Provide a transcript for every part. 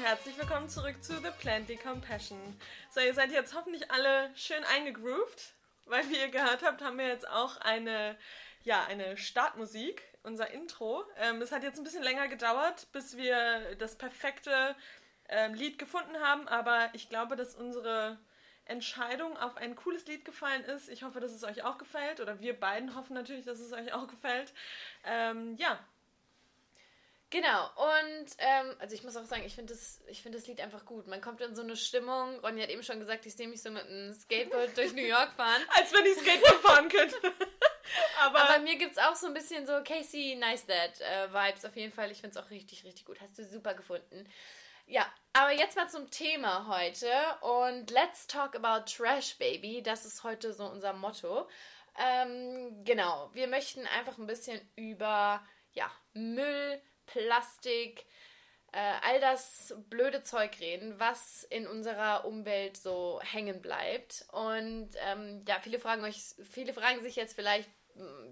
und herzlich willkommen zurück zu The Plenty Compassion. So, ihr seid jetzt hoffentlich alle schön eingegroovt, weil wie ihr gehört habt, haben wir jetzt auch eine, ja, eine Startmusik, unser Intro. Ähm, es hat jetzt ein bisschen länger gedauert, bis wir das perfekte ähm, Lied gefunden haben, aber ich glaube, dass unsere Entscheidung auf ein cooles Lied gefallen ist. Ich hoffe, dass es euch auch gefällt oder wir beiden hoffen natürlich, dass es euch auch gefällt. Ähm, ja, Genau, und ähm, also ich muss auch sagen, ich finde das, find das Lied einfach gut. Man kommt in so eine Stimmung. Ronny hat eben schon gesagt, ich sehe mich so mit einem Skateboard durch New York fahren. Als wenn ich Skateboard fahren könnte. Aber, Aber mir gibt es auch so ein bisschen so Casey Neistat äh, Vibes auf jeden Fall. Ich finde es auch richtig, richtig gut. Hast du super gefunden. Ja, aber jetzt mal zum Thema heute. Und let's talk about Trash Baby. Das ist heute so unser Motto. Ähm, genau, wir möchten einfach ein bisschen über ja, Müll Plastik, äh, all das blöde Zeug reden, was in unserer Umwelt so hängen bleibt. Und ähm, ja, viele fragen euch, viele fragen sich jetzt vielleicht,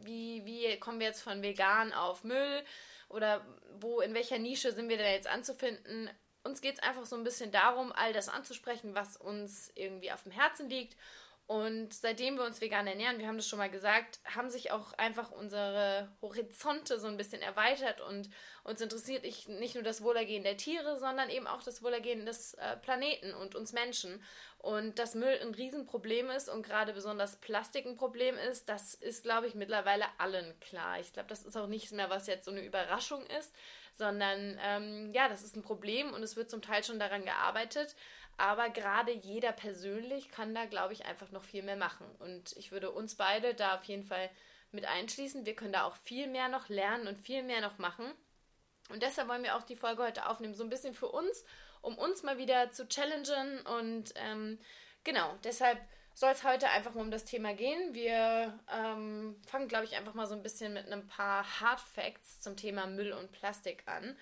wie, wie kommen wir jetzt von vegan auf Müll oder wo, in welcher Nische sind wir denn jetzt anzufinden? Uns geht es einfach so ein bisschen darum, all das anzusprechen, was uns irgendwie auf dem Herzen liegt und seitdem wir uns vegan ernähren, wir haben das schon mal gesagt, haben sich auch einfach unsere Horizonte so ein bisschen erweitert und uns interessiert nicht nur das Wohlergehen der Tiere, sondern eben auch das Wohlergehen des äh, Planeten und uns Menschen. Und dass Müll ein Riesenproblem ist und gerade besonders Plastik ein Problem ist, das ist, glaube ich, mittlerweile allen klar. Ich glaube, das ist auch nichts mehr, was jetzt so eine Überraschung ist, sondern ähm, ja, das ist ein Problem und es wird zum Teil schon daran gearbeitet. Aber gerade jeder persönlich kann da, glaube ich, einfach noch viel mehr machen. Und ich würde uns beide da auf jeden Fall mit einschließen. Wir können da auch viel mehr noch lernen und viel mehr noch machen. Und deshalb wollen wir auch die Folge heute aufnehmen, so ein bisschen für uns, um uns mal wieder zu challengen. Und ähm, genau, deshalb soll es heute einfach mal um das Thema gehen. Wir ähm, fangen, glaube ich, einfach mal so ein bisschen mit ein paar Hard Facts zum Thema Müll und Plastik an.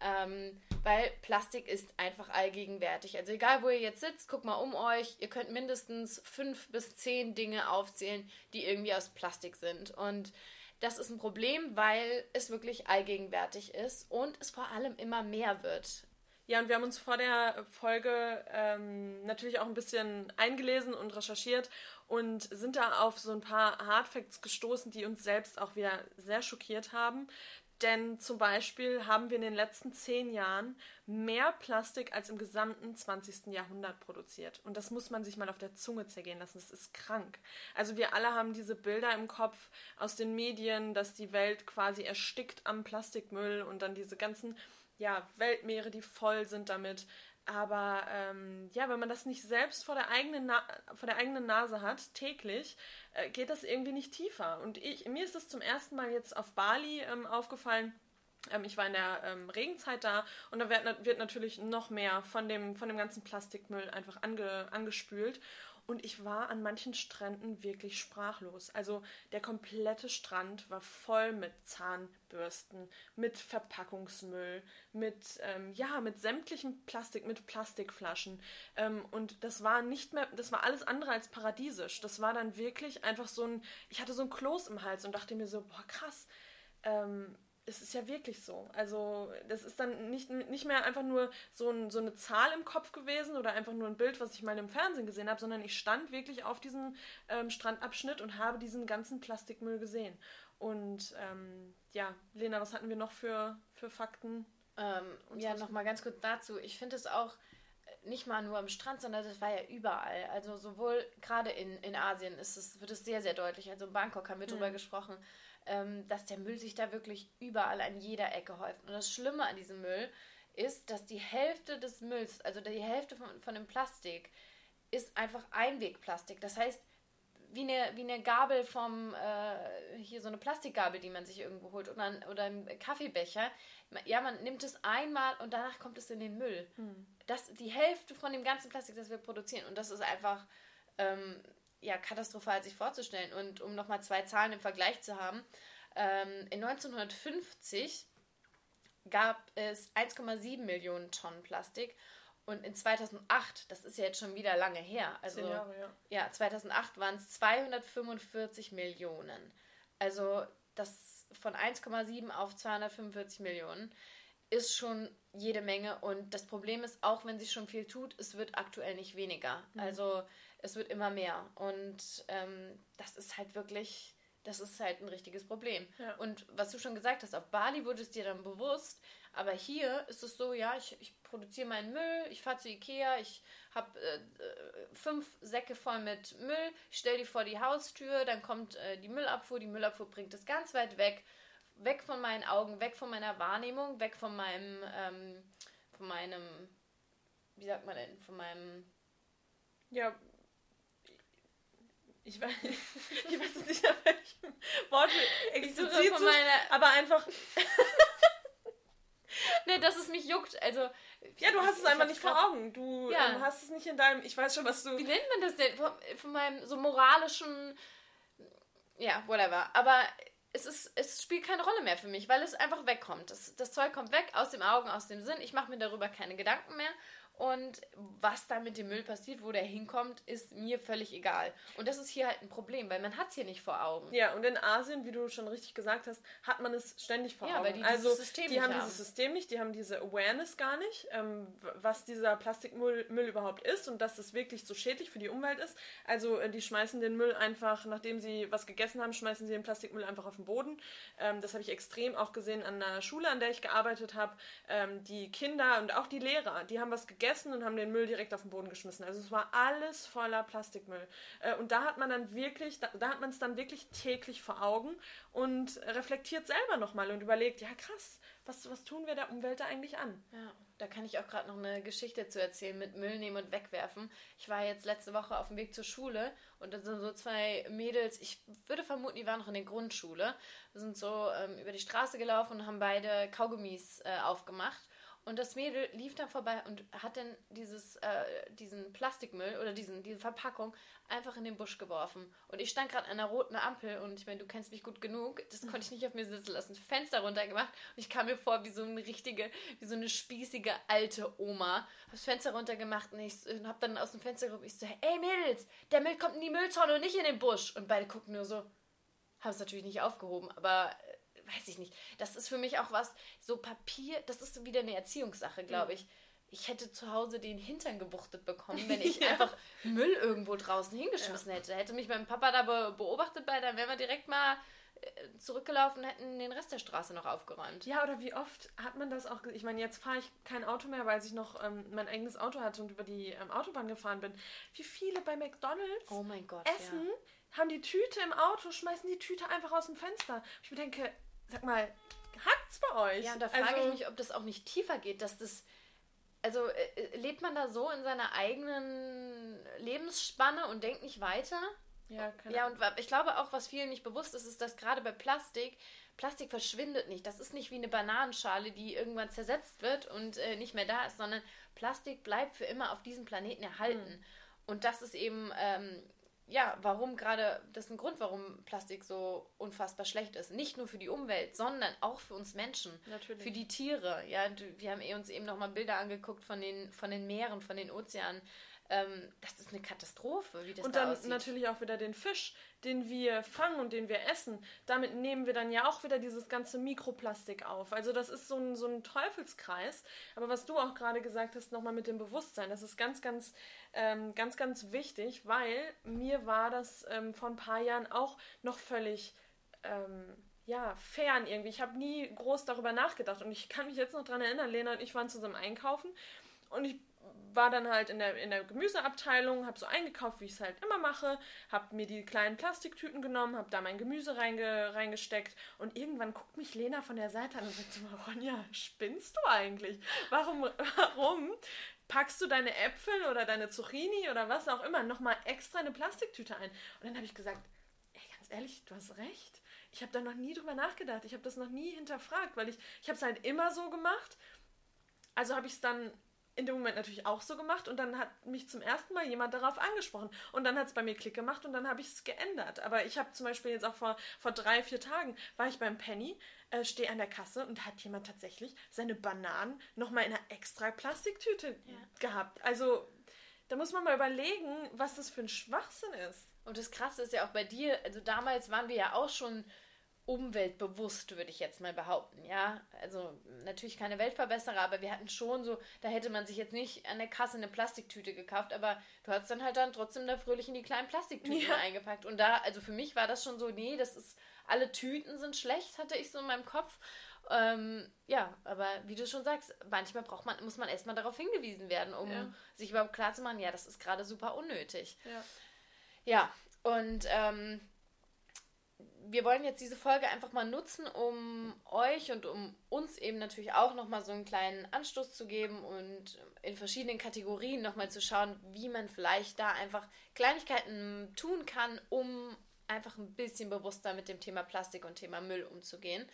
Ähm, weil Plastik ist einfach allgegenwärtig. Also egal, wo ihr jetzt sitzt, guckt mal um euch. Ihr könnt mindestens fünf bis zehn Dinge aufzählen, die irgendwie aus Plastik sind. Und das ist ein Problem, weil es wirklich allgegenwärtig ist und es vor allem immer mehr wird. Ja, und wir haben uns vor der Folge ähm, natürlich auch ein bisschen eingelesen und recherchiert und sind da auf so ein paar Hardfacts gestoßen, die uns selbst auch wieder sehr schockiert haben. Denn zum Beispiel haben wir in den letzten zehn Jahren mehr Plastik als im gesamten 20. Jahrhundert produziert. Und das muss man sich mal auf der Zunge zergehen lassen. Das ist krank. Also wir alle haben diese Bilder im Kopf aus den Medien, dass die Welt quasi erstickt am Plastikmüll und dann diese ganzen ja, Weltmeere, die voll sind damit. Aber ähm, ja, wenn man das nicht selbst vor der eigenen, Na vor der eigenen Nase hat, täglich, äh, geht das irgendwie nicht tiefer. Und ich, mir ist das zum ersten Mal jetzt auf Bali ähm, aufgefallen. Ähm, ich war in der ähm, Regenzeit da und da wird, wird, natürlich noch mehr von dem, von dem ganzen Plastikmüll einfach ange, angespült. Und ich war an manchen Stränden wirklich sprachlos. Also der komplette Strand war voll mit Zahnbürsten, mit Verpackungsmüll, mit ähm, ja, mit sämtlichem Plastik, mit Plastikflaschen. Ähm, und das war nicht mehr, das war alles andere als paradiesisch. Das war dann wirklich einfach so ein, ich hatte so ein Kloß im Hals und dachte mir so, boah krass. Ähm, es ist ja wirklich so. Also, das ist dann nicht, nicht mehr einfach nur so, ein, so eine Zahl im Kopf gewesen oder einfach nur ein Bild, was ich mal im Fernsehen gesehen habe, sondern ich stand wirklich auf diesem ähm, Strandabschnitt und habe diesen ganzen Plastikmüll gesehen. Und ähm, ja, Lena, was hatten wir noch für, für Fakten? Ähm, ja, nochmal ganz kurz dazu. Ich finde es auch nicht mal nur am Strand, sondern das war ja überall. Also sowohl gerade in, in Asien ist es, wird es sehr, sehr deutlich. Also in Bangkok haben wir mhm. drüber gesprochen ähm, dass der Müll sich da wirklich überall an jeder Ecke häuft. Und das Schlimme an diesem Müll ist, dass die Hälfte des Mülls, also die Hälfte von, von dem Plastik, ist einfach Einwegplastik. Das heißt, wie eine, wie eine Gabel vom, äh, hier so eine Plastikgabel, die man sich irgendwo holt, oder ein, oder ein Kaffeebecher. Ja, man nimmt es einmal und danach kommt es in den Müll. Hm. Das die Hälfte von dem ganzen Plastik, das wir produzieren. Und das ist einfach ähm, ja, katastrophal sich vorzustellen. Und um nochmal zwei Zahlen im Vergleich zu haben, ähm, in 1950 gab es 1,7 Millionen Tonnen Plastik und in 2008, das ist ja jetzt schon wieder lange her, also Jahre, ja. ja, 2008 waren es 245 Millionen. Also das von 1,7 auf 245 Millionen. ist schon jede Menge. Und das Problem ist, auch wenn sie schon viel tut, es wird aktuell nicht weniger. Mhm. Also es wird immer mehr. Und ähm, das ist halt wirklich, das ist halt ein richtiges Problem. Ja. Und was du schon gesagt hast, auf Bali wurde es dir dann bewusst, aber hier ist es so, ja, ich, ich produziere meinen Müll, ich fahre zu Ikea, ich habe äh, fünf Säcke voll mit Müll, stelle die vor die Haustür, dann kommt äh, die Müllabfuhr, die Müllabfuhr bringt es ganz weit weg, weg von meinen Augen, weg von meiner Wahrnehmung, weg von meinem, ähm, von meinem, wie sagt man denn, von meinem... Ja, ich weiß, ich weiß nicht, auf welchem Wort explizit, aber einfach ne, dass es mich juckt. Also. Ja, du hast es einfach nicht vor Augen. Du ja. ähm, hast es nicht in deinem. Ich weiß schon, was du. Wie nennt man das denn? Von, von meinem so moralischen. Ja, whatever. Aber es, ist, es spielt keine Rolle mehr für mich, weil es einfach wegkommt. Das, das Zeug kommt weg aus dem Augen, aus dem Sinn. Ich mache mir darüber keine Gedanken mehr. Und was da mit dem Müll passiert, wo der hinkommt, ist mir völlig egal. Und das ist hier halt ein Problem, weil man hat es hier nicht vor Augen. Ja, und in Asien, wie du schon richtig gesagt hast, hat man es ständig vor ja, Augen. Weil die also System die haben, haben dieses System nicht, die haben diese Awareness gar nicht, ähm, was dieser Plastikmüll Müll überhaupt ist und dass es wirklich so schädlich für die Umwelt ist. Also äh, die schmeißen den Müll einfach, nachdem sie was gegessen haben, schmeißen sie den Plastikmüll einfach auf den Boden. Ähm, das habe ich extrem auch gesehen an der Schule, an der ich gearbeitet habe. Ähm, die Kinder und auch die Lehrer, die haben was gegessen gegessen und haben den Müll direkt auf den Boden geschmissen. Also es war alles voller Plastikmüll. Äh, und da hat man dann wirklich, da, hat man es dann wirklich täglich vor Augen und reflektiert selber nochmal und überlegt, ja krass, was, was tun wir der Umwelt da eigentlich an? Ja, da kann ich auch gerade noch eine Geschichte zu erzählen mit Müll nehmen und wegwerfen. Ich war jetzt letzte Woche auf dem Weg zur Schule und da sind so zwei Mädels, ich würde vermuten, die waren noch in der Grundschule, sind so ähm, über die Straße gelaufen und haben beide Kaugummis äh, aufgemacht und das Mädel lief da vorbei und hat dann dieses, äh, diesen Plastikmüll oder diesen, diese Verpackung einfach in den Busch geworfen. Und ich stand gerade an einer roten Ampel und ich meine, du kennst mich gut genug, das konnte ich nicht auf mir sitzen lassen. Fenster runtergemacht und ich kam mir vor wie so eine richtige, wie so eine spießige alte Oma. Hab das Fenster runtergemacht und ich hab dann aus dem Fenster geguckt, ich so, ey Mädels, der Müll kommt in die Mülltonne und nicht in den Busch. Und beide gucken nur so, haben es natürlich nicht aufgehoben, aber weiß ich nicht. Das ist für mich auch was, so Papier, das ist wieder eine Erziehungssache, glaube ich. Ich hätte zu Hause den Hintern gebuchtet bekommen, wenn ich ja. einfach Müll irgendwo draußen hingeschmissen ja. hätte. Hätte mich mein Papa da beobachtet bei, dann wären wir direkt mal äh, zurückgelaufen und hätten den Rest der Straße noch aufgeräumt. Ja, oder wie oft hat man das auch? Ich meine, jetzt fahre ich kein Auto mehr, weil ich noch ähm, mein eigenes Auto hatte und über die ähm, Autobahn gefahren bin. Wie viele bei McDonalds oh Gott, essen, ja. haben die Tüte im Auto, schmeißen die Tüte einfach aus dem Fenster. Ich mir denke, sag mal, hackt's bei euch? Ja, und da frage also, ich mich, ob das auch nicht tiefer geht, dass das. Also äh, äh, lebt man da so in seiner eigenen Lebensspanne und denkt nicht weiter? Ja, keine Ja, und ich glaube auch, was vielen nicht bewusst ist, ist, dass gerade bei Plastik, Plastik verschwindet nicht. Das ist nicht wie eine Bananenschale, die irgendwann zersetzt wird und äh, nicht mehr da ist, sondern Plastik bleibt für immer auf diesem Planeten erhalten. Mhm. Und das ist eben ähm, ja, warum gerade, das ist ein Grund, warum Plastik so unfassbar schlecht ist. Nicht nur für die Umwelt, sondern auch für uns Menschen. Natürlich. Für die Tiere. Ja, wir haben eh uns eben nochmal Bilder angeguckt von den, von den Meeren, von den Ozeanen. Ähm, das ist eine Katastrophe, wie das Und da dann aussieht. natürlich auch wieder den Fisch, den wir fangen und den wir essen. Damit nehmen wir dann ja auch wieder dieses ganze Mikroplastik auf. Also das ist so ein, so ein Teufelskreis. Aber was du auch gerade gesagt hast, nochmal mit dem Bewusstsein, das ist ganz, ganz, ähm, ganz, ganz wichtig, weil mir war das ähm, vor ein paar Jahren auch noch völlig ähm, ja, fern irgendwie. Ich habe nie groß darüber nachgedacht und ich kann mich jetzt noch daran erinnern, Lena und ich waren zusammen einkaufen und ich war dann halt in der, in der Gemüseabteilung, habe so eingekauft, wie ich es halt immer mache, habe mir die kleinen Plastiktüten genommen, habe da mein Gemüse reinge, reingesteckt und irgendwann guckt mich Lena von der Seite an und sagt so, Ronja, spinnst du eigentlich? Warum, warum packst du deine Äpfel oder deine Zucchini oder was auch immer nochmal extra in eine Plastiktüte ein? Und dann habe ich gesagt, ey, ganz ehrlich, du hast recht. Ich habe da noch nie drüber nachgedacht. Ich habe das noch nie hinterfragt, weil ich, ich habe es halt immer so gemacht. Also habe ich es dann in dem Moment natürlich auch so gemacht und dann hat mich zum ersten Mal jemand darauf angesprochen und dann hat es bei mir Klick gemacht und dann habe ich es geändert. Aber ich habe zum Beispiel jetzt auch vor, vor drei, vier Tagen war ich beim Penny, äh, stehe an der Kasse und hat jemand tatsächlich seine Bananen nochmal in einer extra Plastiktüte ja. gehabt. Also da muss man mal überlegen, was das für ein Schwachsinn ist. Und das Krasse ist ja auch bei dir, also damals waren wir ja auch schon umweltbewusst, würde ich jetzt mal behaupten, ja. Also natürlich keine Weltverbesserer, aber wir hatten schon so, da hätte man sich jetzt nicht an der Kasse eine Plastiktüte gekauft, aber du hast dann halt dann trotzdem da fröhlich in die kleinen Plastiktüten ja. eingepackt. Und da, also für mich war das schon so, nee, das ist, alle Tüten sind schlecht, hatte ich so in meinem Kopf. Ähm, ja, aber wie du schon sagst, manchmal braucht man, muss man erstmal darauf hingewiesen werden, um ja. sich überhaupt klarzumachen, ja, das ist gerade super unnötig. Ja. Ja, und ähm, wir wollen jetzt diese Folge einfach mal nutzen, um euch und um uns eben natürlich auch nochmal so einen kleinen Anstoß zu geben und in verschiedenen Kategorien nochmal zu schauen, wie man vielleicht da einfach Kleinigkeiten tun kann, um einfach ein bisschen bewusster mit dem Thema Plastik und Thema Müll umzugehen.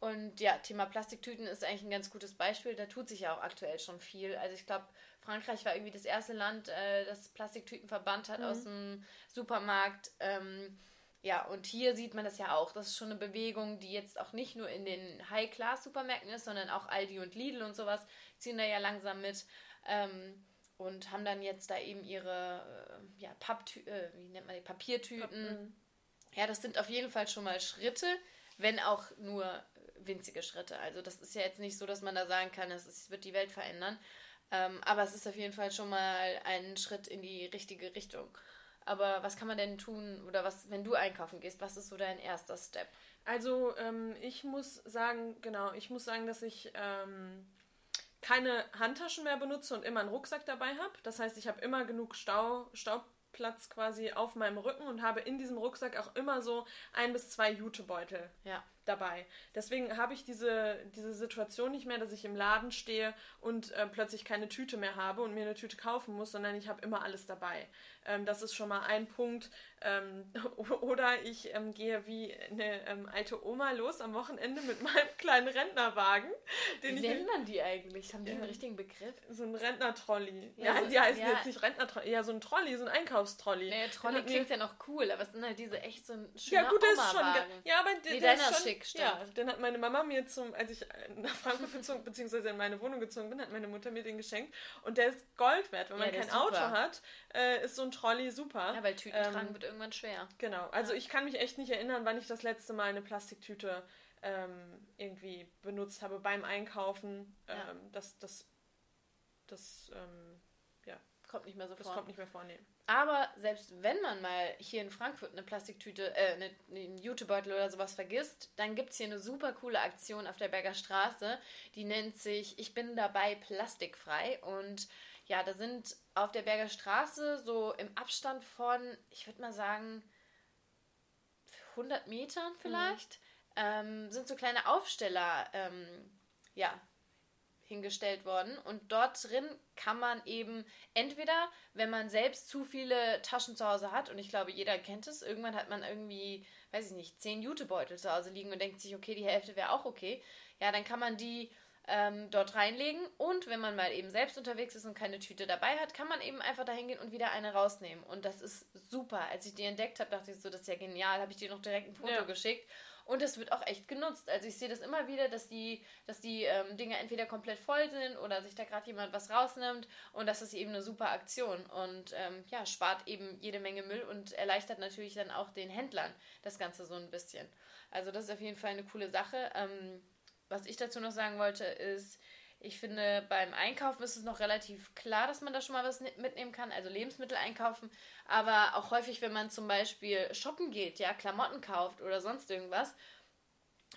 Und ja, Thema Plastiktüten ist eigentlich ein ganz gutes Beispiel. Da tut sich ja auch aktuell schon viel. Also ich glaube, Frankreich war irgendwie das erste Land, äh, das Plastiktüten verbannt hat mhm. aus dem Supermarkt. Ähm, ja, und hier sieht man das ja auch. Das ist schon eine Bewegung, die jetzt auch nicht nur in den High-Class-Supermärkten ist, sondern auch Aldi und Lidl und sowas ziehen da ja langsam mit. Ähm, und haben dann jetzt da eben ihre äh, ja, Papptü äh, wie nennt man die Papiertüten. Pappen. Ja, das sind auf jeden Fall schon mal Schritte, wenn auch nur winzige Schritte. Also das ist ja jetzt nicht so, dass man da sagen kann, es wird die Welt verändern. Ähm, aber es ist auf jeden Fall schon mal ein Schritt in die richtige Richtung. Aber was kann man denn tun oder was, wenn du einkaufen gehst, was ist so dein erster Step? Also ähm, ich muss sagen, genau, ich muss sagen, dass ich ähm, keine Handtaschen mehr benutze und immer einen Rucksack dabei habe. Das heißt, ich habe immer genug Stau, Staubplatz quasi auf meinem Rücken und habe in diesem Rucksack auch immer so ein bis zwei Jutebeutel. Ja dabei. Deswegen habe ich diese, diese Situation nicht mehr, dass ich im Laden stehe und äh, plötzlich keine Tüte mehr habe und mir eine Tüte kaufen muss, sondern ich habe immer alles dabei. Ähm, das ist schon mal ein Punkt. Ähm, oder ich ähm, gehe wie eine ähm, alte Oma los am Wochenende mit meinem kleinen Rentnerwagen. Wie nennt man die eigentlich? Haben die einen richtigen Begriff? So ein Rentnertrolley. Ja, ja so, die heißen ja. jetzt nicht Rentnertrolley, ja so ein Trolley, so ein Einkaufstrolley. Nee, Trolley klingt ja noch cool, aber es sind halt diese echt so ein schöner Ja gut, der ist schon, ja, aber der, nee, der ist schon, schick, stimmt. Ja, den hat meine Mama mir zum, als ich nach Frankfurt gezogen, beziehungsweise in meine Wohnung gezogen bin, hat meine Mutter mir den geschenkt und der ist Gold wert. Wenn man kein Auto hat, äh, ist so ein Trolley super. Ja, weil Tüten ähm, tragen wird irgendwann schwer. Genau. Also ja. ich kann mich echt nicht erinnern, wann ich das letzte Mal eine Plastiktüte ähm, irgendwie benutzt habe beim Einkaufen. Ähm, ja. Das, das, das, ähm, ja. Kommt nicht mehr so das vor. Das kommt nicht mehr vor, nee. Aber selbst wenn man mal hier in Frankfurt eine Plastiktüte, äh, eine, einen Jutebeutel oder sowas vergisst, dann gibt es hier eine super coole Aktion auf der Berger Straße. Die nennt sich Ich bin dabei plastikfrei. Und ja, da sind auf der Berger Straße so im Abstand von, ich würde mal sagen, 100 Metern vielleicht, mhm. ähm, sind so kleine Aufsteller, ähm, ja, hingestellt worden. Und dort drin kann man eben entweder, wenn man selbst zu viele Taschen zu Hause hat, und ich glaube, jeder kennt es, irgendwann hat man irgendwie, weiß ich nicht, zehn Jutebeutel zu Hause liegen und denkt sich, okay, die Hälfte wäre auch okay. Ja, dann kann man die ähm, dort reinlegen. Und wenn man mal eben selbst unterwegs ist und keine Tüte dabei hat, kann man eben einfach dahin gehen und wieder eine rausnehmen. Und das ist super. Als ich die entdeckt habe, dachte ich so, das ist ja genial. Habe ich dir noch direkt ein Foto ja. geschickt. Und es wird auch echt genutzt. Also ich sehe das immer wieder, dass die, dass die ähm, Dinge entweder komplett voll sind oder sich da gerade jemand was rausnimmt. Und das ist eben eine super Aktion. Und ähm, ja, spart eben jede Menge Müll und erleichtert natürlich dann auch den Händlern das Ganze so ein bisschen. Also das ist auf jeden Fall eine coole Sache. Ähm, was ich dazu noch sagen wollte, ist, ich finde, beim Einkaufen ist es noch relativ klar, dass man da schon mal was mitnehmen kann, also Lebensmittel einkaufen. Aber auch häufig, wenn man zum Beispiel shoppen geht, ja, Klamotten kauft oder sonst irgendwas,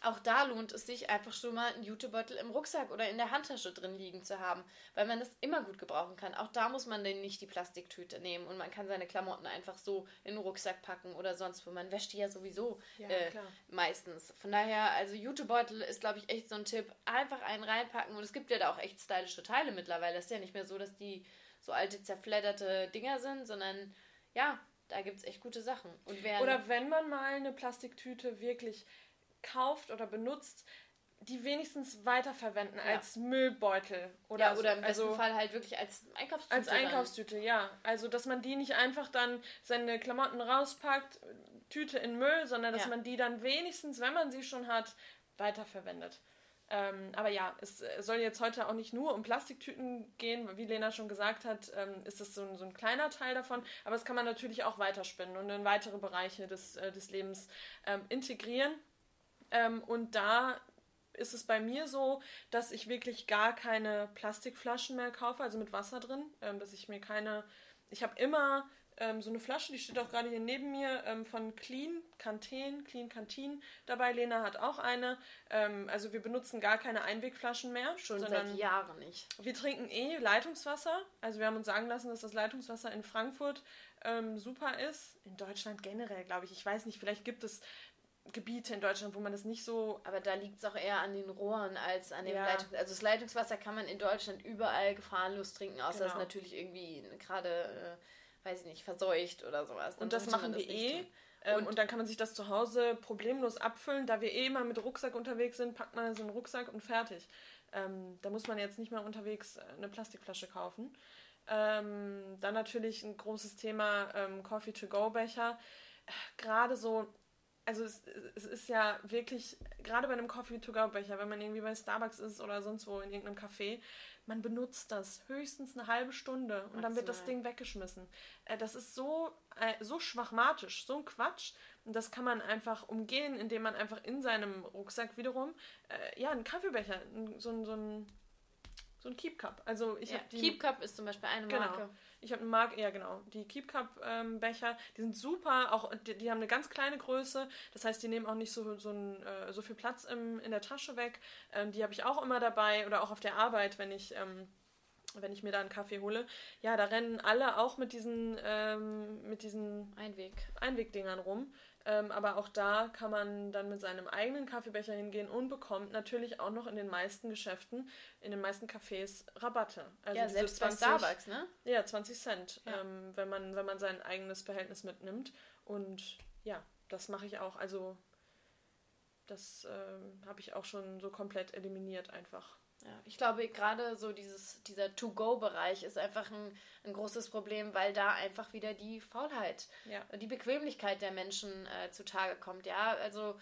auch da lohnt es sich einfach schon mal einen Jutebeutel im Rucksack oder in der Handtasche drin liegen zu haben, weil man das immer gut gebrauchen kann. Auch da muss man dann nicht die Plastiktüte nehmen und man kann seine Klamotten einfach so in den Rucksack packen oder sonst wo. Man wäscht die ja sowieso ja, äh, meistens. Von daher, also Jutebeutel ist, glaube ich, echt so ein Tipp. Einfach einen reinpacken und es gibt ja da auch echt stylische Teile mittlerweile. Es ist ja nicht mehr so, dass die so alte zerfledderte Dinger sind, sondern ja, da gibt es echt gute Sachen. oder wenn man mal eine Plastiktüte wirklich kauft oder benutzt, die wenigstens weiterverwenden ja. als Müllbeutel oder ja, oder im besten also, Fall halt wirklich als Einkaufstüte. Als Einkaufstüte, dann. ja. Also dass man die nicht einfach dann seine Klamotten rauspackt, Tüte in Müll, sondern dass ja. man die dann wenigstens, wenn man sie schon hat, weiterverwendet. Ähm, aber ja, es soll jetzt heute auch nicht nur um Plastiktüten gehen, wie Lena schon gesagt hat, ähm, ist das so ein, so ein, kleiner Teil davon, aber das kann man natürlich auch weiterspinnen und in weitere Bereiche des, äh, des Lebens ähm, integrieren. Ähm, und da ist es bei mir so, dass ich wirklich gar keine Plastikflaschen mehr kaufe, also mit Wasser drin, ähm, dass ich mir keine, ich habe immer ähm, so eine Flasche, die steht auch gerade hier neben mir, ähm, von Clean Canteen, Clean Canteen dabei. Lena hat auch eine. Ähm, also wir benutzen gar keine Einwegflaschen mehr. Schon seit Jahren nicht. Wir trinken eh Leitungswasser. Also wir haben uns sagen lassen, dass das Leitungswasser in Frankfurt ähm, super ist. In Deutschland generell, glaube ich. Ich weiß nicht, vielleicht gibt es Gebiete in Deutschland, wo man das nicht so. Aber da liegt es auch eher an den Rohren als an dem ja. Leitungs Also das Leitungswasser kann man in Deutschland überall gefahrenlos trinken, außer genau. es natürlich irgendwie gerade, äh, weiß ich nicht, verseucht oder sowas. Dann und das machen wir eh. Ähm, und, und, dann kann man sich das zu Hause problemlos abfüllen. Da wir eh immer mit Rucksack unterwegs sind, packt man so einen Rucksack und fertig. Ähm, da muss man jetzt nicht mehr unterwegs äh, eine Plastikflasche kaufen. Ähm, dann natürlich ein großes Thema ähm, Coffee-to-go-Becher. Gerade so also es, es, ist ja wirklich, gerade bei einem Coffee-to-go-Becher, wenn man irgendwie bei Starbucks ist oder sonst wo in irgendeinem Café, man benutzt das höchstens eine halbe Stunde und Maximal. dann wird das Ding weggeschmissen. Äh, das ist so, äh, so schwachmatisch, so ein Quatsch. Und das kann man einfach umgehen, indem man einfach in seinem Rucksack wiederum, äh, ja, einen Kaffeebecher, so, so ein so ein Keep Cup. Also ich ja, habe Keep Cup ist zum Beispiel eine genau. Marke. Ich habe eine Marke, ja genau. Die Keep Cup ähm, Becher, die sind super. Auch die, die, haben eine ganz kleine Größe. Das heißt, die nehmen auch nicht so so, ein, äh, so viel Platz im, in der Tasche weg. Ähm, die habe ich auch immer dabei oder auch auf der Arbeit, wenn ich ähm, wenn ich mir da einen Kaffee hole. Ja, da rennen alle auch mit diesen ähm, mit diesen Einweg Einwegdingern rum. Ähm, aber auch da kann man dann mit seinem eigenen Kaffeebecher hingehen und bekommt natürlich auch noch in den meisten Geschäften, in den meisten Cafés Rabatte. Also ja, selbst 20, bei Starbucks, ne? Ja, 20 Cent, ja. Ähm, wenn, man, wenn man sein eigenes Behältnis mitnimmt. Und ja, das mache ich auch. Also das ähm, habe ich auch schon so komplett eliminiert einfach. Ja, ich glaube, gerade so dieses, dieser To-Go-Bereich ist einfach ein, ein großes Problem, weil da einfach wieder die Faulheit ja. und die Bequemlichkeit der Menschen äh, zutage kommt. Ja, also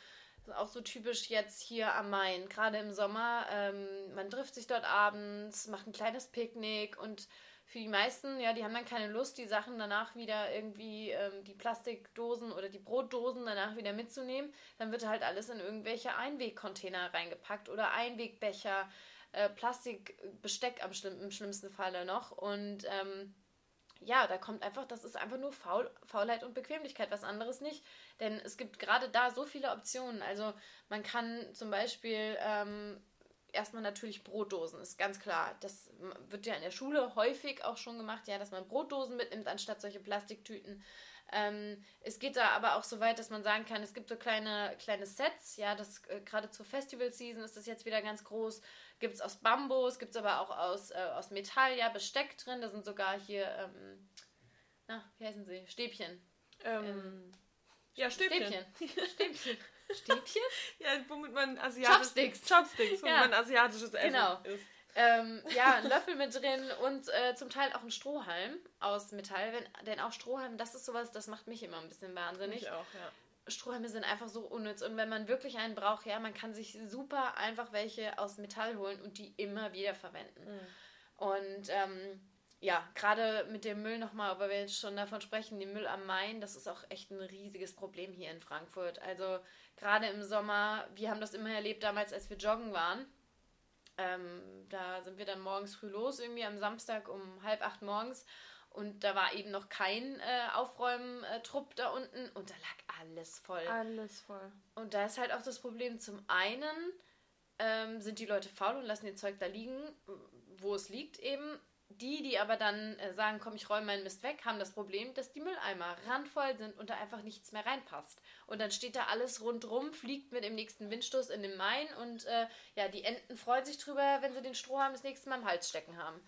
auch so typisch jetzt hier am Main, gerade im Sommer. Ähm, man trifft sich dort abends, macht ein kleines Picknick und für die meisten, ja, die haben dann keine Lust, die Sachen danach wieder irgendwie, ähm, die Plastikdosen oder die Brotdosen danach wieder mitzunehmen. Dann wird halt alles in irgendwelche Einwegcontainer reingepackt oder Einwegbecher äh, Plastikbesteck am schlimm, im schlimmsten Falle noch. Und ähm, ja, da kommt einfach, das ist einfach nur Faul, Faulheit und Bequemlichkeit, was anderes nicht. Denn es gibt gerade da so viele Optionen. Also man kann zum Beispiel ähm, erstmal natürlich Brotdosen, ist ganz klar. Das wird ja in der Schule häufig auch schon gemacht, ja, dass man Brotdosen mitnimmt, anstatt solche Plastiktüten. Ähm, es geht da aber auch so weit, dass man sagen kann, es gibt so kleine, kleine Sets, ja, das äh, gerade zur Festival-Season ist das jetzt wieder ganz groß. Gibt es aus Bambus, gibt es aber auch aus, äh, aus Metall, ja, Besteck drin. Da sind sogar hier, ähm, na, wie heißen sie? Stäbchen. Ähm, ähm ja, Stäbchen. Stäbchen. Stäbchen. Stäbchen? ja, womit man asiatisch... Chopsticks. Chopsticks, womit ja. man asiatisches Essen genau. isst. Ähm, ja, ein Löffel mit drin und äh, zum Teil auch ein Strohhalm aus Metall. Wenn, denn auch Strohhalm, das ist sowas, das macht mich immer ein bisschen wahnsinnig. Ich auch, ja. Strohhalme sind einfach so unnütz. Und wenn man wirklich einen braucht, ja, man kann sich super einfach welche aus Metall holen und die immer wieder verwenden. Mhm. Und ähm, ja, gerade mit dem Müll nochmal, weil wir jetzt schon davon sprechen, den Müll am Main, das ist auch echt ein riesiges Problem hier in Frankfurt. Also gerade im Sommer, wir haben das immer erlebt damals, als wir joggen waren ähm, da sind wir dann morgens früh los, irgendwie am Samstag um halb acht morgens. Und da war eben noch kein äh, Aufräumen-Trupp da unten und da lag alles voll. Alles voll. Und da ist halt auch das Problem, zum einen ähm, sind die Leute faul und lassen ihr Zeug da liegen, wo es liegt eben die, die aber dann äh, sagen, komm, ich räume meinen Mist weg, haben das Problem, dass die Mülleimer randvoll sind und da einfach nichts mehr reinpasst. Und dann steht da alles rundrum, fliegt mit dem nächsten Windstoß in den Main und äh, ja, die Enten freuen sich drüber, wenn sie den Strohhalm das nächste Mal im Hals stecken haben.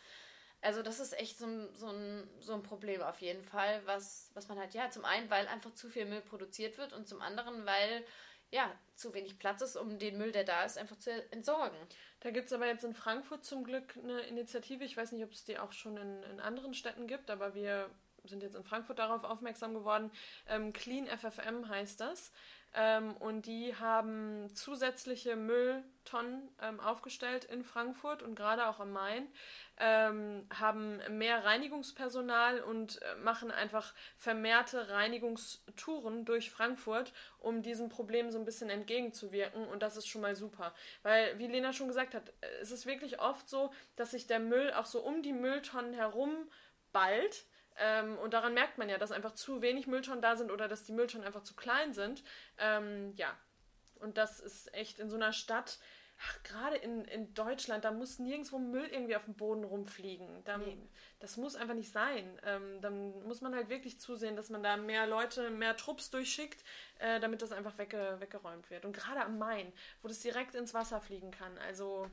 Also das ist echt so so ein, so ein Problem auf jeden Fall, was, was man halt, ja, zum einen, weil einfach zu viel Müll produziert wird und zum anderen, weil ja, zu wenig Platz ist, um den Müll, der da ist, einfach zu entsorgen. Da gibt es aber jetzt in Frankfurt zum Glück eine Initiative. Ich weiß nicht, ob es die auch schon in, in anderen Städten gibt, aber wir sind jetzt in Frankfurt darauf aufmerksam geworden. Ähm, Clean FFM heißt das. Ähm, und die haben zusätzliche Mülltonnen ähm, aufgestellt in Frankfurt und gerade auch am Main, ähm, haben mehr Reinigungspersonal und äh, machen einfach vermehrte Reinigungstouren durch Frankfurt, um diesem Problem so ein bisschen entgegenzuwirken. Und das ist schon mal super, weil wie Lena schon gesagt hat, äh, es ist wirklich oft so, dass sich der Müll auch so um die Mülltonnen herum ballt ähm, und daran merkt man ja, dass einfach zu wenig Mülltonnen da sind oder dass die Mülltonnen einfach zu klein sind. Ähm, ja, und das ist echt in so einer Stadt, gerade in, in Deutschland, da muss nirgendwo Müll irgendwie auf dem Boden rumfliegen. Da, nee. Das muss einfach nicht sein. Ähm, dann muss man halt wirklich zusehen, dass man da mehr Leute, mehr Trupps durchschickt, äh, damit das einfach wegge weggeräumt wird. Und gerade am Main, wo das direkt ins Wasser fliegen kann. Also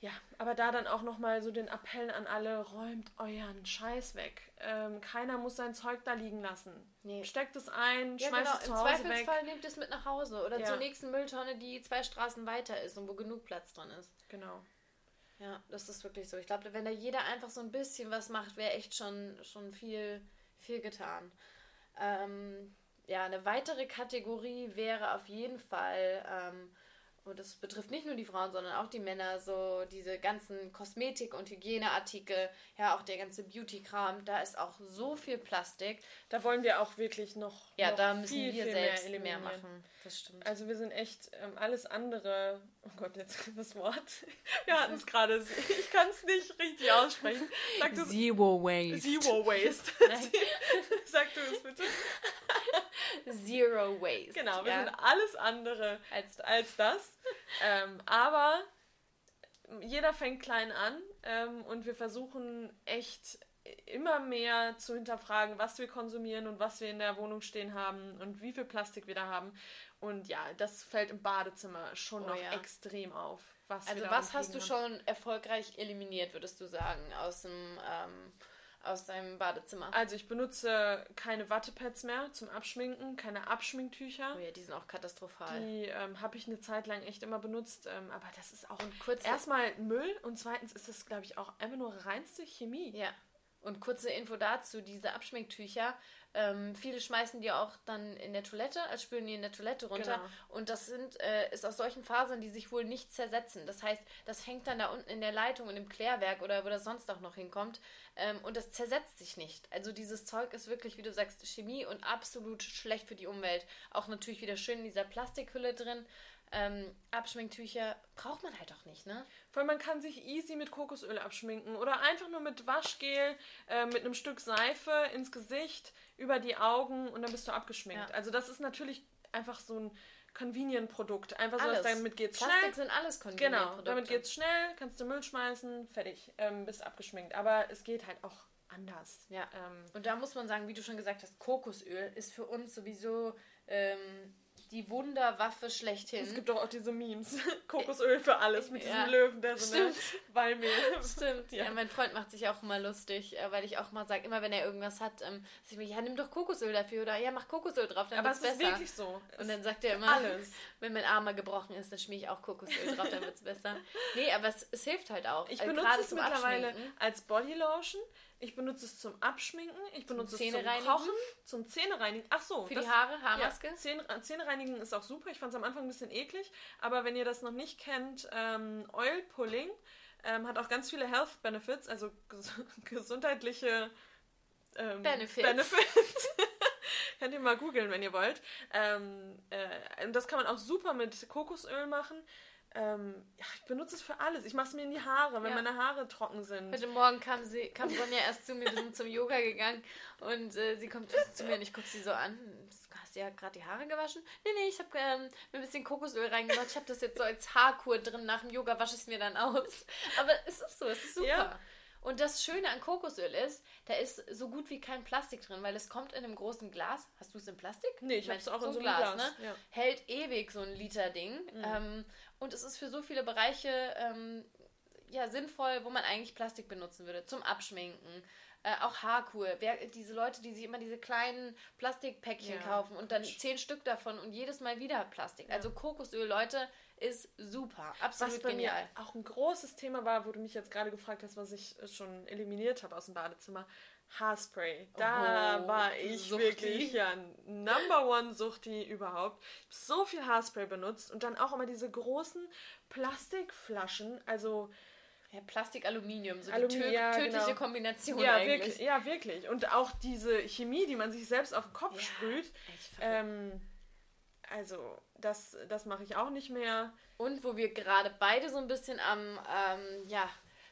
ja, aber da dann auch nochmal so den Appell an alle, räumt euren Scheiß weg. Ähm, keiner muss sein Zeug da liegen lassen. Nee. Steckt es ein, ja, schmeißt genau. es zu Im Hause Zweifelsfall weg. nehmt es mit nach Hause oder ja. zur nächsten Mülltonne, die zwei Straßen weiter ist und wo genug Platz drin ist. Genau. Ja, das ist wirklich so. Ich glaube, wenn da jeder einfach so ein bisschen was macht, wäre echt schon, schon viel, viel getan. Ähm, ja, eine weitere Kategorie wäre auf jeden Fall ähm, und das betrifft nicht nur die Frauen, sondern auch die Männer, so diese ganzen Kosmetik- und Hygieneartikel, ja, auch der ganze Beauty-Kram, da ist auch so viel Plastik. Da wollen wir auch wirklich noch, ja, noch da müssen viel, wir viel selbst mehr, mehr, machen. Das stimmt. Also wir sind echt ähm, alles andere, oh Gott, jetzt das Wort. Wir hatten es gerade, ich kann es nicht richtig aussprechen. Sag Zero Waste. Zero Waste. Sag du es bitte. Zero Waste. Genau, wir ja. sind alles andere als, als das. ähm, aber jeder fängt klein an ähm, und wir versuchen echt immer mehr zu hinterfragen, was wir konsumieren und was wir in der Wohnung stehen haben und wie viel Plastik wir da haben. Und ja, das fällt im Badezimmer schon oh, noch ja. extrem auf. Was also was hast du schon erfolgreich eliminiert, würdest du sagen, aus dem ähm, aus deinem Badezimmer? Also ich benutze keine Wattepads mehr zum Abschminken, keine Abschminktücher. Oh ja, die sind auch katastrophal. Die ähm, habe ich eine Zeit lang echt immer benutzt, ähm, aber das ist auch erstmal Müll und zweitens ist das, glaube ich, auch einfach nur reinste Chemie. Ja. Und kurze Info dazu, diese Abschminktücher, ähm, viele schmeißen die auch dann in der Toilette, als spülen die in der Toilette runter. Genau. Und das sind, äh, ist aus solchen Fasern, die sich wohl nicht zersetzen. Das heißt, das hängt dann da unten in der Leitung und im Klärwerk oder wo das sonst auch noch hinkommt. Ähm, und das zersetzt sich nicht. Also dieses Zeug ist wirklich, wie du sagst, Chemie und absolut schlecht für die Umwelt. Auch natürlich wieder schön in dieser Plastikhülle drin. Ähm, Abschminktücher braucht man halt auch nicht, ne? Weil man kann sich easy mit Kokosöl abschminken oder einfach nur mit Waschgel, äh, mit einem Stück Seife ins Gesicht, über die Augen und dann bist du abgeschminkt. Ja. Also das ist natürlich einfach so ein Convenient-Produkt. Einfach so, dass damit geht's schnell. Plastik sind alles Convenient-Produkte. Genau, damit geht's schnell, kannst du Müll schmeißen, fertig, ähm, bist abgeschminkt. Aber es geht halt auch anders. Ja. Ähm, und da muss man sagen, wie du schon gesagt hast, Kokosöl ist für uns sowieso ähm, die Wunderwaffe schlechthin. Es gibt doch auch diese Memes. Kokosöl für alles mit diesem Löwen, der so eine Walmehl. Stimmt. Ja. ja. mein Freund macht sich auch immer lustig, äh, weil ich auch mal sage, immer wenn er irgendwas hat, ähm, ich mir, ja, nimm doch Kokosöl dafür oder ja, mach Kokosöl drauf, dann Aber wird's es besser. ist wirklich so. Und dann sagt er immer, alles. wenn mein Arm mal gebrochen ist, dann schmier ich auch Kokosöl drauf, dann wird es besser. Nee, aber es, es hilft halt auch. Ich also benutze es mittlerweile als Bodylotion ich benutze es zum Abschminken, ich benutze zum es zum Kochen, zum Zähnereinigen. Ach so. Für das, die Haare, Haarmaske? Ja, Zähne, äh, Zähnereinigen ist auch super. Ich fand es am Anfang ein bisschen eklig. Aber wenn ihr das noch nicht kennt, ähm, Oil Pulling ähm, hat auch ganz viele Health Benefits, also ges gesundheitliche ähm, Benefits. Benefits. Könnt ihr mal googeln, wenn ihr wollt. Ähm, äh, das kann man auch super mit Kokosöl machen. Ähm, ja, ich benutze es für alles. Ich mache es mir in die Haare, wenn ja. meine Haare trocken sind. Heute Morgen kam, sie, kam Sonja erst zu mir, wir sind zum Yoga gegangen und äh, sie kommt zu mir und ich gucke sie so an. Hast du ja gerade die Haare gewaschen? Nee, nee, ich habe ähm, ein bisschen Kokosöl reingemacht. Ich habe das jetzt so als Haarkur drin. Nach dem Yoga wasche ich es mir dann aus. Aber es ist so, es ist super. Ja. Und das Schöne an Kokosöl ist, da ist so gut wie kein Plastik drin, weil es kommt in einem großen Glas. Hast du es in Plastik? Nee, ich habe es auch so in so einem Glas. Glas. Ne? Ja. Hält ewig so ein Liter Ding. Mhm. Ähm, und es ist für so viele Bereiche ähm, ja, sinnvoll, wo man eigentlich Plastik benutzen würde. Zum Abschminken. Äh, auch Haarkur. Wer, diese Leute, die sich immer diese kleinen Plastikpäckchen ja. kaufen und dann zehn Stück davon und jedes Mal wieder Plastik. Ja. Also Kokosöl, Leute, ist super. Absolut was bei genial. Mir auch ein großes Thema war, wo du mich jetzt gerade gefragt hast, was ich schon eliminiert habe aus dem Badezimmer. Haarspray. Da oh, war ich Suchti. wirklich ja Number One Suchti überhaupt. So viel Haarspray benutzt und dann auch immer diese großen Plastikflaschen, also ja, Plastik, Aluminium, so Aluminium, die ja, tödliche genau. Kombination ja, eigentlich. Wirklich, ja, wirklich. Und auch diese Chemie, die man sich selbst auf den Kopf ja, sprüht. Ähm, also, das, das mache ich auch nicht mehr. Und wo wir gerade beide so ein bisschen am ähm, ja,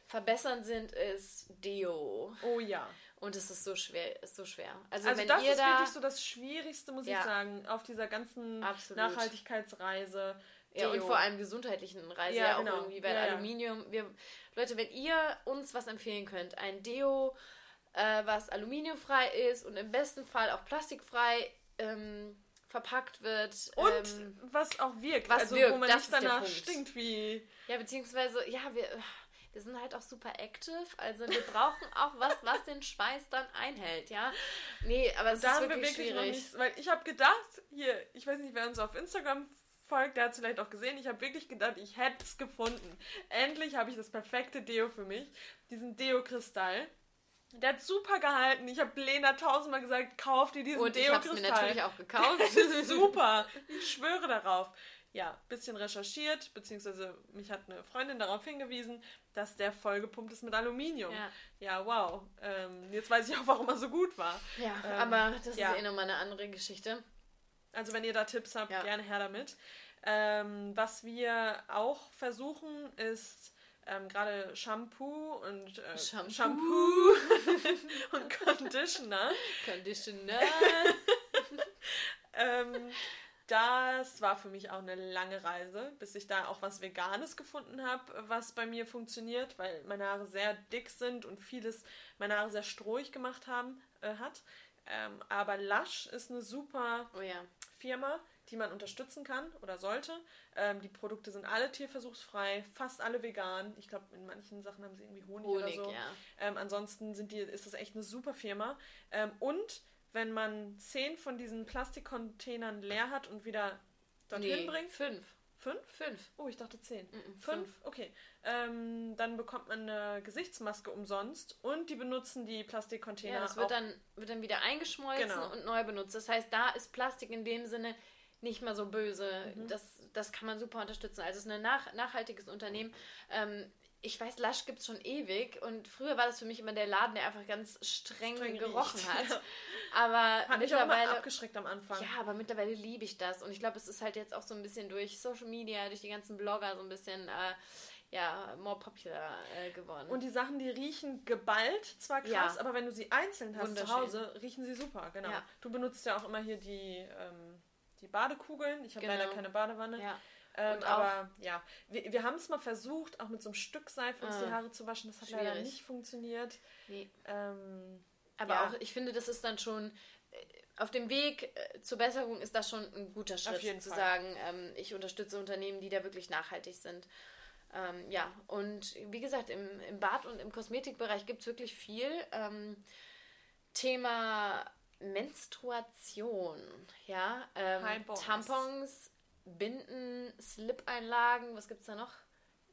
verbessern sind, ist Deo. Oh ja. Und es ist so schwer, ist so schwer. Also, also wenn das ihr ist da, wirklich so das Schwierigste, muss ja. ich sagen, auf dieser ganzen Absolut. Nachhaltigkeitsreise. Ja, und vor allem gesundheitlichen Reise ja, ja auch genau. irgendwie, weil ja, Aluminium, wir, Leute, wenn ihr uns was empfehlen könnt, ein Deo, äh, was aluminiumfrei ist und im besten Fall auch plastikfrei ähm, verpackt wird. Und ähm, was auch wirkt, was also wirkt, wo man nicht danach stinkt wie... Ja, beziehungsweise, ja, wir wir sind halt auch super active, also wir brauchen auch was, was den Schweiß dann einhält, ja. Nee, aber es ist wirklich, wir wirklich schwierig. Nicht, weil ich habe gedacht, hier, ich weiß nicht, wer uns auf Instagram folgt, der hat es vielleicht auch gesehen, ich habe wirklich gedacht, ich hätte es gefunden. Endlich habe ich das perfekte Deo für mich, diesen Deo-Kristall. Der hat super gehalten. Ich habe Lena tausendmal gesagt, kauf dir diesen. Und ich habe mir natürlich auch gekauft. das ist super. Ich schwöre darauf ja, bisschen recherchiert, beziehungsweise mich hat eine Freundin darauf hingewiesen, dass der vollgepumpt ist mit Aluminium. Ja, ja wow. Ähm, jetzt weiß ich auch, warum er so gut war. Ja, ähm, aber das ja. ist eh nochmal eine andere Geschichte. Also wenn ihr da Tipps habt, ja. gerne her damit. Ähm, was wir auch versuchen, ist ähm, gerade Shampoo und äh, Shampoo, Shampoo und Conditioner. Conditioner. ähm, das war für mich auch eine lange Reise, bis ich da auch was Veganes gefunden habe, was bei mir funktioniert, weil meine Haare sehr dick sind und vieles meine Haare sehr strohig gemacht haben, äh, hat. Ähm, aber Lush ist eine super oh ja. Firma, die man unterstützen kann oder sollte. Ähm, die Produkte sind alle tierversuchsfrei, fast alle vegan. Ich glaube, in manchen Sachen haben sie irgendwie Honig, Honig oder so. Ja. Ähm, ansonsten sind die, ist das echt eine super Firma. Ähm, und wenn man zehn von diesen Plastikcontainern leer hat und wieder dorthin nee, bringt? Fünf. Fünf? Fünf. Oh, ich dachte zehn. Mm -mm, fünf? fünf? Okay. Ähm, dann bekommt man eine Gesichtsmaske umsonst und die benutzen die Plastikcontainer. Ja, das wird dann, wird dann wieder eingeschmolzen genau. und neu benutzt. Das heißt, da ist Plastik in dem Sinne nicht mal so böse. Mhm. Das, das kann man super unterstützen. Also es ist ein nach, nachhaltiges Unternehmen. Ähm, ich weiß, Lush gibt es schon ewig und früher war das für mich immer der Laden, der einfach ganz streng, streng gerochen riecht. hat. Aber hat mittlerweile mich abgeschreckt am Anfang. Ja, aber mittlerweile liebe ich das und ich glaube, es ist halt jetzt auch so ein bisschen durch Social Media, durch die ganzen Blogger so ein bisschen äh, ja, more popular äh, geworden. Und die Sachen, die riechen geballt, zwar krass, ja. aber wenn du sie einzeln hast zu Hause, riechen sie super, genau. Ja. Du benutzt ja auch immer hier die, ähm, die Badekugeln. Ich habe genau. leider keine Badewanne. Ja. Ähm, aber ja, wir, wir haben es mal versucht, auch mit so einem Stück Seife uns die ah. Haare zu waschen. Das hat schwierig. leider nicht funktioniert. Nee. Ähm, aber ja. auch, ich finde, das ist dann schon äh, auf dem Weg äh, zur Besserung ist das schon ein guter Schritt, zu Fall. sagen, ähm, ich unterstütze Unternehmen, die da wirklich nachhaltig sind. Ähm, ja, und wie gesagt, im, im Bad- und im Kosmetikbereich gibt es wirklich viel. Ähm, Thema Menstruation, ja, ähm, Tampons Binden, Slip-Einlagen, was gibt es da noch?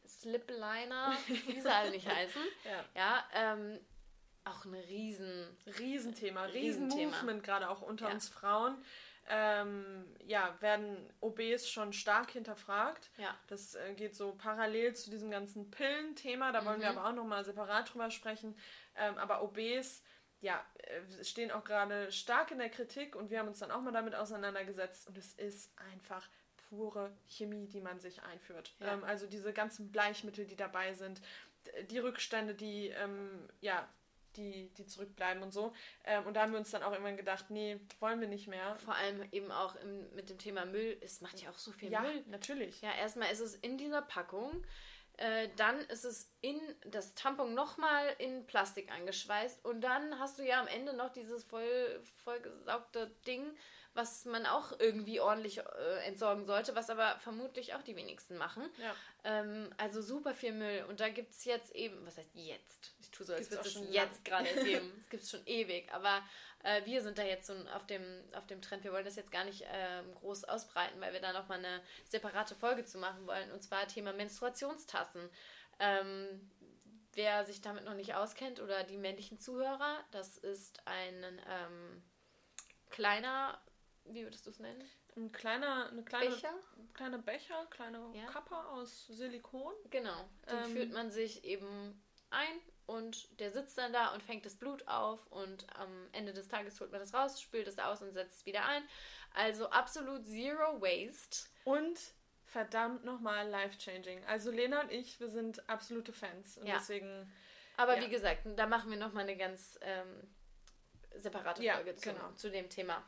Slip-Liner, wie sie alle nicht heißen. Ja, ja ähm, auch ein riesen... Riesenthema, Riesenmovement, gerade auch unter ja. uns Frauen. Ähm, ja, werden OBs schon stark hinterfragt. Ja. Das äh, geht so parallel zu diesem ganzen Pillen-Thema, da wollen mhm. wir aber auch nochmal separat drüber sprechen. Ähm, aber OBs ja, äh, stehen auch gerade stark in der Kritik und wir haben uns dann auch mal damit auseinandergesetzt und es ist einfach pure Chemie, die man sich einführt. Ja. Ähm, also diese ganzen Bleichmittel, die dabei sind, die Rückstände, die ähm, ja die, die zurückbleiben und so. Ähm, und da haben wir uns dann auch irgendwann gedacht, nee, wollen wir nicht mehr. Vor allem eben auch im, mit dem Thema Müll. Es macht ja auch so viel ja, Müll. natürlich. Ja, erstmal ist es in dieser Packung. Äh, dann ist es in das Tampon nochmal in Plastik eingeschweißt und dann hast du ja am Ende noch dieses voll vollgesaugte Ding, was man auch irgendwie ordentlich äh, entsorgen sollte, was aber vermutlich auch die wenigsten machen. Ja. Ähm, also super viel Müll. Und da gibt es jetzt eben, was heißt jetzt? Ich tue so, als würde es jetzt gerade geben. Es gibt es schon ewig. Aber äh, wir sind da jetzt so auf dem, auf dem Trend. Wir wollen das jetzt gar nicht äh, groß ausbreiten, weil wir da nochmal eine separate Folge zu machen wollen. Und zwar Thema Menstruationstassen. Ähm, wer sich damit noch nicht auskennt oder die männlichen Zuhörer, das ist ein ähm, kleiner, wie würdest du es nennen? Ein kleiner, eine kleine Becher, kleine Becher, kleine ja. Kappe aus Silikon. Genau, den ähm, führt man sich eben ein und der sitzt dann da und fängt das Blut auf und am Ende des Tages holt man das raus, spült es aus und setzt es wieder ein. Also absolut zero waste. Und verdammt nochmal life-changing. Also Lena und ich, wir sind absolute Fans. Und ja. deswegen. Aber ja. wie gesagt, da machen wir nochmal eine ganz ähm, separate Folge ja, zu, genau. zu dem Thema.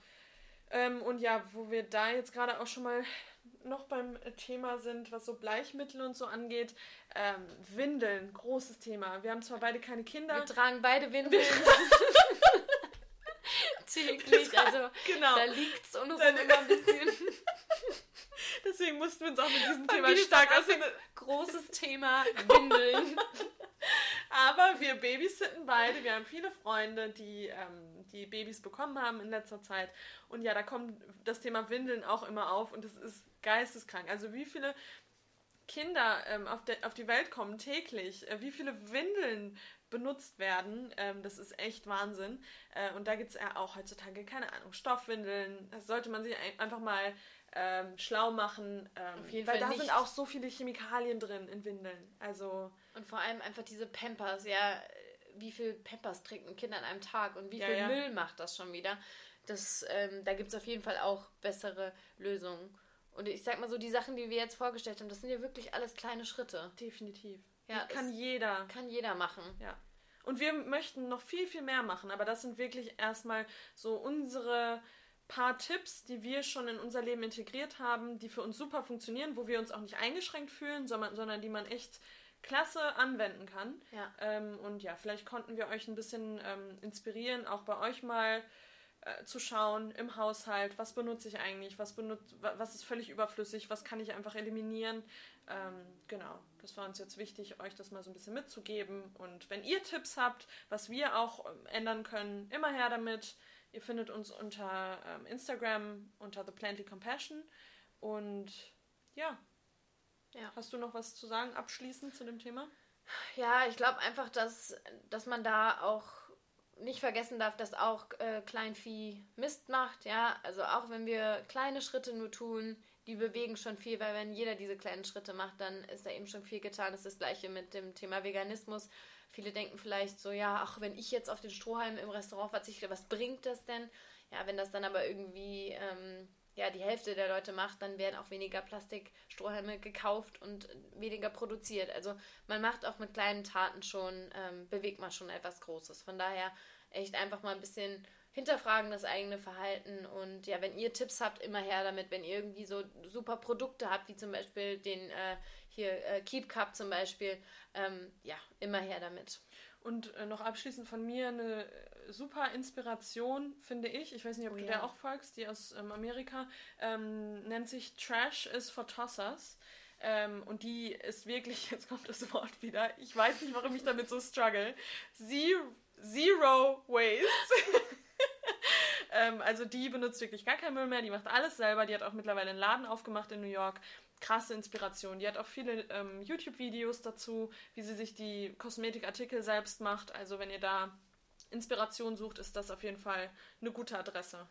Ähm, und ja, wo wir da jetzt gerade auch schon mal noch beim Thema sind, was so Bleichmittel und so angeht. Ähm, Windeln, großes Thema. Wir haben zwar beide keine Kinder. Wir tragen beide Windeln. Täglich, also genau. da liegt es unten immer ein bisschen. Deswegen mussten wir uns auch mit diesem Thema stark auseinander... Großes Thema Windeln. Aber wir babysitten beide. Wir haben viele Freunde, die, ähm, die Babys bekommen haben in letzter Zeit. Und ja, da kommt das Thema Windeln auch immer auf und das ist geisteskrank. Also wie viele Kinder ähm, auf, de, auf die Welt kommen täglich, äh, wie viele Windeln benutzt werden, ähm, das ist echt Wahnsinn. Äh, und da gibt es ja auch heutzutage, keine Ahnung, Stoffwindeln. Das sollte man sich einfach mal ähm, schlau machen. Ähm, weil Fall da nicht. sind auch so viele Chemikalien drin in Windeln. Also. Und vor allem einfach diese Pampers, ja. Wie viel Pampers trinkt ein Kind an einem Tag und wie ja, viel ja. Müll macht das schon wieder? Das, ähm, da gibt es auf jeden Fall auch bessere Lösungen. Und ich sag mal so, die Sachen, die wir jetzt vorgestellt haben, das sind ja wirklich alles kleine Schritte. Definitiv. Ja, kann jeder. Kann jeder machen. Ja. Und wir möchten noch viel, viel mehr machen, aber das sind wirklich erstmal so unsere paar Tipps, die wir schon in unser Leben integriert haben, die für uns super funktionieren, wo wir uns auch nicht eingeschränkt fühlen, sondern, sondern die man echt klasse anwenden kann. Ja. Ähm, und ja, vielleicht konnten wir euch ein bisschen ähm, inspirieren, auch bei euch mal äh, zu schauen im Haushalt, was benutze ich eigentlich, was, benutzt, was ist völlig überflüssig, was kann ich einfach eliminieren. Ähm, genau, das war uns jetzt wichtig, euch das mal so ein bisschen mitzugeben. Und wenn ihr Tipps habt, was wir auch ähm, ändern können, immer her damit. Ihr findet uns unter ähm, Instagram unter The Planty Compassion. Und ja. Ja. Hast du noch was zu sagen, abschließend zu dem Thema? Ja, ich glaube einfach, dass, dass man da auch nicht vergessen darf, dass auch äh, Kleinvieh Mist macht, ja. Also auch wenn wir kleine Schritte nur tun, die bewegen schon viel, weil wenn jeder diese kleinen Schritte macht, dann ist da eben schon viel getan. Das ist das gleiche mit dem Thema Veganismus. Viele denken vielleicht so, ja, ach, wenn ich jetzt auf den Strohhalm im Restaurant verzichte, was bringt das denn? Ja, wenn das dann aber irgendwie ähm, ja, die Hälfte der Leute macht, dann werden auch weniger Plastikstrohhalme gekauft und weniger produziert. Also man macht auch mit kleinen Taten schon, ähm, bewegt man schon etwas Großes. Von daher echt einfach mal ein bisschen hinterfragen das eigene Verhalten und ja, wenn ihr Tipps habt, immer her damit. Wenn ihr irgendwie so super Produkte habt, wie zum Beispiel den äh, hier äh, Keep Cup zum Beispiel, ähm, ja, immer her damit. Und äh, noch abschließend von mir eine äh, super Inspiration, finde ich. Ich weiß nicht, ob oh, du ja. der auch folgst, die aus ähm, Amerika. Ähm, nennt sich Trash is for Tossers. Ähm, und die ist wirklich, jetzt kommt das Wort wieder, ich weiß nicht, warum ich damit so struggle. Zero, zero Waste. ähm, also die benutzt wirklich gar keinen Müll mehr, die macht alles selber. Die hat auch mittlerweile einen Laden aufgemacht in New York krasse Inspiration. Die hat auch viele ähm, YouTube-Videos dazu, wie sie sich die Kosmetikartikel selbst macht. Also wenn ihr da Inspiration sucht, ist das auf jeden Fall eine gute Adresse.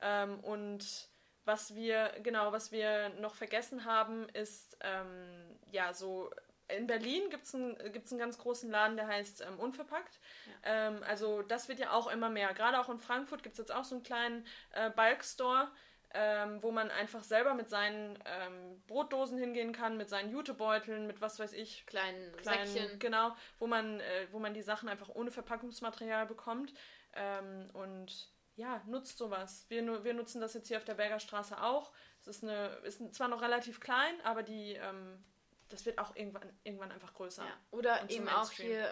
Ähm, und was wir, genau, was wir noch vergessen haben, ist, ähm, ja, so in Berlin gibt es einen, gibt's einen ganz großen Laden, der heißt ähm, Unverpackt. Ja. Ähm, also das wird ja auch immer mehr. Gerade auch in Frankfurt gibt es jetzt auch so einen kleinen äh, Bulk-Store ähm, wo man einfach selber mit seinen ähm, Brotdosen hingehen kann, mit seinen Jutebeuteln, mit was weiß ich. Kleinen, kleinen Säckchen. Genau, wo man, äh, wo man die Sachen einfach ohne Verpackungsmaterial bekommt. Ähm, und ja, nutzt sowas. Wir, wir nutzen das jetzt hier auf der Bergerstraße auch. Es ist, eine, ist zwar noch relativ klein, aber die, ähm, das wird auch irgendwann, irgendwann einfach größer. Ja. Oder eben auch hier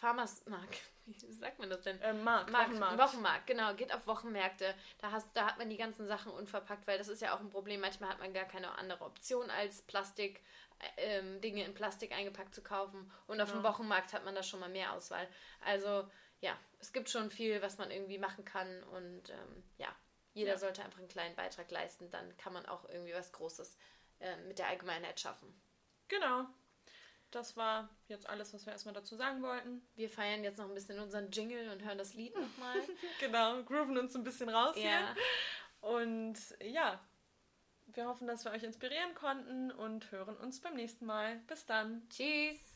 Farmers Market wie sagt man das denn? Ähm, Markt, Markt, Wochenmarkt. Wochenmarkt, genau. Geht auf Wochenmärkte. Da, hast, da hat man die ganzen Sachen unverpackt, weil das ist ja auch ein Problem. Manchmal hat man gar keine andere Option als Plastik, äh, ähm, Dinge in Plastik eingepackt zu kaufen. Und auf ja. dem Wochenmarkt hat man da schon mal mehr Auswahl. Also ja, es gibt schon viel, was man irgendwie machen kann. Und ähm, ja, jeder ja. sollte einfach einen kleinen Beitrag leisten. Dann kann man auch irgendwie was Großes äh, mit der Allgemeinheit schaffen. Genau. Das war jetzt alles, was wir erstmal dazu sagen wollten. Wir feiern jetzt noch ein bisschen unseren Jingle und hören das Lied nochmal. genau, grooven uns ein bisschen raus ja. hier. Und ja, wir hoffen, dass wir euch inspirieren konnten und hören uns beim nächsten Mal. Bis dann. Tschüss.